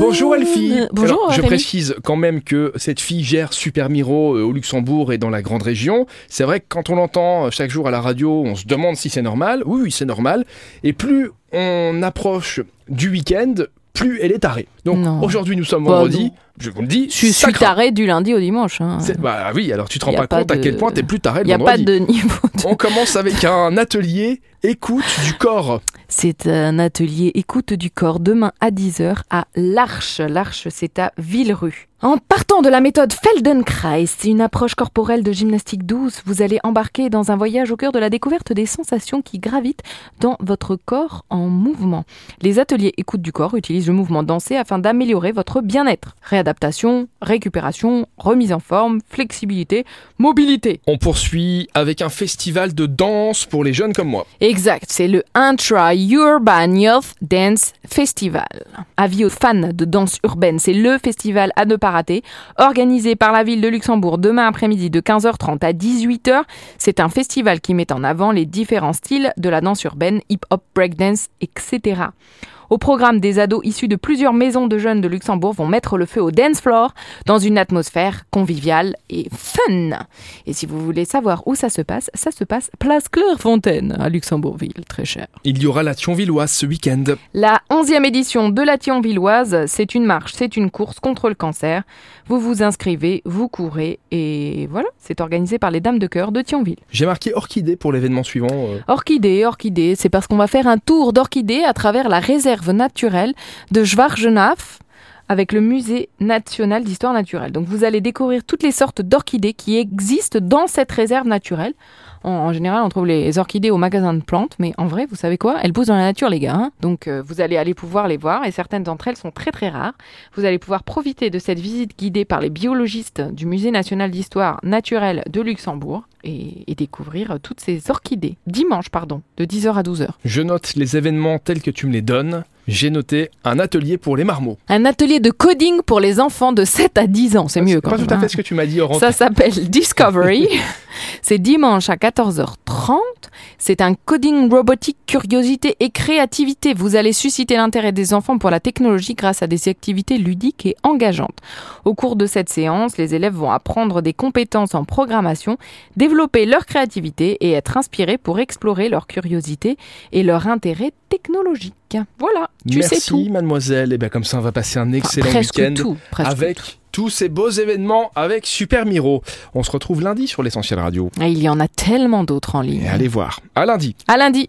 Bonjour Elfie. Bonjour, Alors, je précise quand même que cette fille gère Super Miro euh, au Luxembourg et dans la grande région. C'est vrai que quand on l'entend chaque jour à la radio, on se demande si c'est normal. Oui, oui, c'est normal. Et plus on approche du week-end, plus elle est tarée. Donc aujourd'hui, nous sommes Bah, vendredi. Je vous le dis, Je suis ça craint. taré du lundi au dimanche. hein. Bah oui, alors tu te rends Y pas, pas compte à quel point t'es plus taré Il le n'y a pas vendredi. de niveau. de- On commence avec un atelier écoute du corps. C'est un atelier écoute du corps demain à 10h à l'Arche. L'Arche, c'est à Villerue. En partant de la méthode Feldenkrais, c'est une approche corporelle de gymnastique douce, vous allez embarquer dans un voyage au cœur de la découverte des sensations qui gravitent dans votre corps en mouvement. Les ateliers écoute du corps utilisent le mouvement dansé afin d'améliorer votre bien-être. Réadaptation, récupération, remise en forme, flexibilité, mobilité. On poursuit avec un festival de danse pour les jeunes comme moi. Exact, c'est le Intra-Urban Youth Dance Festival. Avis aux fans de danse urbaine, c'est le festival à ne pas rater, organisé par la ville de Luxembourg demain après-midi de 15h30 à 18h. C'est un festival qui met en avant les différents styles de la danse urbaine, hip-hop, breakdance, etc. Au programme, des ados issus de plusieurs maisons de jeunes de Luxembourg vont mettre le feu au dance floor dans une atmosphère conviviale et fun. Et si vous voulez savoir où ça se passe, ça se passe place Clairefontaine à Luxembourgville, très cher. Il y aura la Thionvilloise ce week-end. La 11e édition de la Thionvilloise, c'est une marche, c'est une course contre le cancer. Vous vous inscrivez, vous courez et voilà, c'est organisé par les Dames de Cœur de Thionville. J'ai marqué orchidée pour l'événement suivant. euh. Orchidée, orchidée, c'est parce qu'on va faire un tour d'orchidées à travers la réserve naturelle de Avec le musée national d'histoire naturelle. Donc vous allez découvrir toutes les sortes d'orchidées qui existent dans cette réserve naturelle. En, en général, on trouve les orchidées au magasin de plantes, mais en vrai, vous savez quoi? Elles poussent dans la nature, les gars. hein. Donc euh, vous allez aller pouvoir les voir, et certaines d'entre elles sont très très rares. Vous allez pouvoir profiter de cette visite guidée par les biologistes du musée national d'histoire naturelle de Luxembourg et, et découvrir toutes ces orchidées. Dimanche, pardon, de 10h à 12h. Je note les événements tels que tu me les donnes. J'ai noté un atelier pour les marmots. Un atelier de coding pour les enfants de 7 à 10 ans, c'est mieux quand pas même, tout à hein. fait ce que tu m'as dit hors Ça s'appelle Discovery. C'est dimanche à 14h30. C'est un coding robotique, curiosité et créativité. Vous allez susciter l'intérêt des enfants pour la technologie grâce à des activités ludiques et engageantes. Au cours de cette séance, les élèves vont apprendre des compétences en programmation, développer leur créativité et être inspirés pour explorer leur curiosité et leur intérêt technologique. Voilà, tu Merci sais tout. mademoiselle. Et bien comme ça on va passer un excellent week-end avec tout. tous ces beaux événements avec Super Miro. On se retrouve lundi sur l'essentiel radio. Il y en a tellement d'autres en ligne. Et allez voir. À lundi. À lundi.